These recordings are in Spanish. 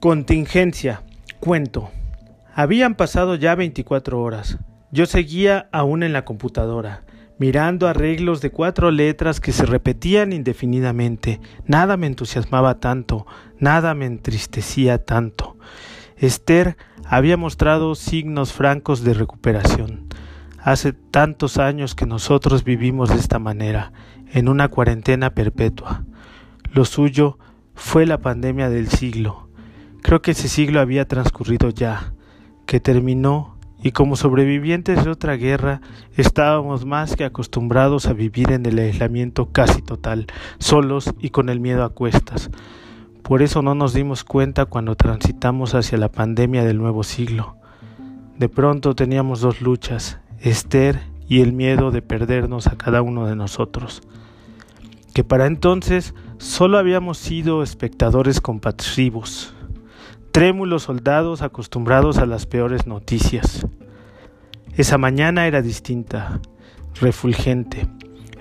Contingencia. Cuento. Habían pasado ya 24 horas. Yo seguía aún en la computadora, mirando arreglos de cuatro letras que se repetían indefinidamente. Nada me entusiasmaba tanto, nada me entristecía tanto. Esther había mostrado signos francos de recuperación. Hace tantos años que nosotros vivimos de esta manera, en una cuarentena perpetua. Lo suyo fue la pandemia del siglo Creo que ese siglo había transcurrido ya, que terminó y como sobrevivientes de otra guerra estábamos más que acostumbrados a vivir en el aislamiento casi total, solos y con el miedo a cuestas. Por eso no nos dimos cuenta cuando transitamos hacia la pandemia del nuevo siglo. De pronto teníamos dos luchas, Esther y el miedo de perdernos a cada uno de nosotros, que para entonces solo habíamos sido espectadores compasivos, trémulos soldados acostumbrados a las peores noticias. Esa mañana era distinta, refulgente.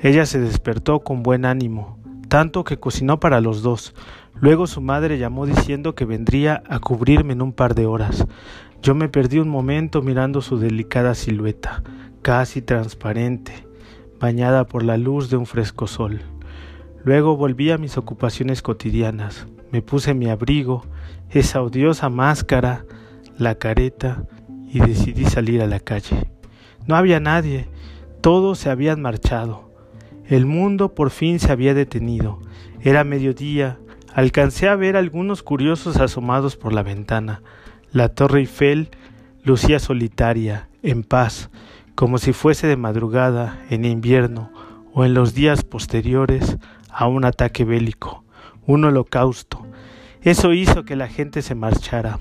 Ella se despertó con buen ánimo, tanto que cocinó para los dos. Luego su madre llamó diciendo que vendría a cubrirme en un par de horas. Yo me perdí un momento mirando su delicada silueta, casi transparente, bañada por la luz de un fresco sol. Luego volví a mis ocupaciones cotidianas. Me puse mi abrigo, esa odiosa máscara, la careta y decidí salir a la calle. No había nadie, todos se habían marchado. El mundo por fin se había detenido. Era mediodía, alcancé a ver algunos curiosos asomados por la ventana. La torre Eiffel lucía solitaria, en paz, como si fuese de madrugada, en invierno o en los días posteriores a un ataque bélico, un holocausto, eso hizo que la gente se marchara.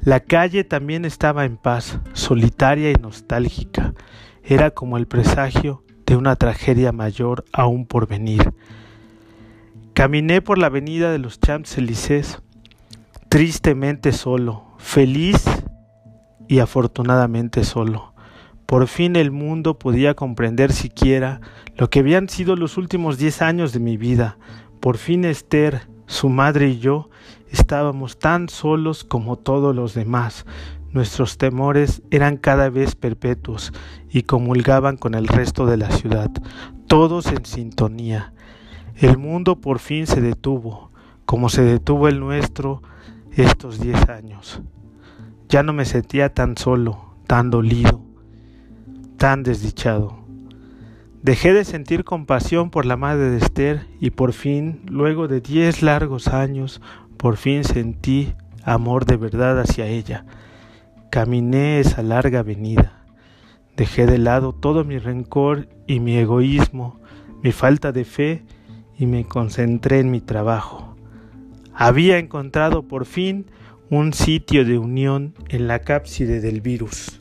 La calle también estaba en paz, solitaria y nostálgica. Era como el presagio de una tragedia mayor aún por venir. Caminé por la avenida de los Champs-Élysées, tristemente solo, feliz y afortunadamente solo. Por fin el mundo podía comprender siquiera lo que habían sido los últimos diez años de mi vida. Por fin Esther, su madre y yo estábamos tan solos como todos los demás. Nuestros temores eran cada vez perpetuos y comulgaban con el resto de la ciudad, todos en sintonía. El mundo por fin se detuvo, como se detuvo el nuestro estos diez años. Ya no me sentía tan solo, tan dolido, tan desdichado. Dejé de sentir compasión por la madre de Esther y por fin, luego de diez largos años, por fin sentí amor de verdad hacia ella. Caminé esa larga avenida. Dejé de lado todo mi rencor y mi egoísmo, mi falta de fe y me concentré en mi trabajo. Había encontrado por fin un sitio de unión en la cápside del virus.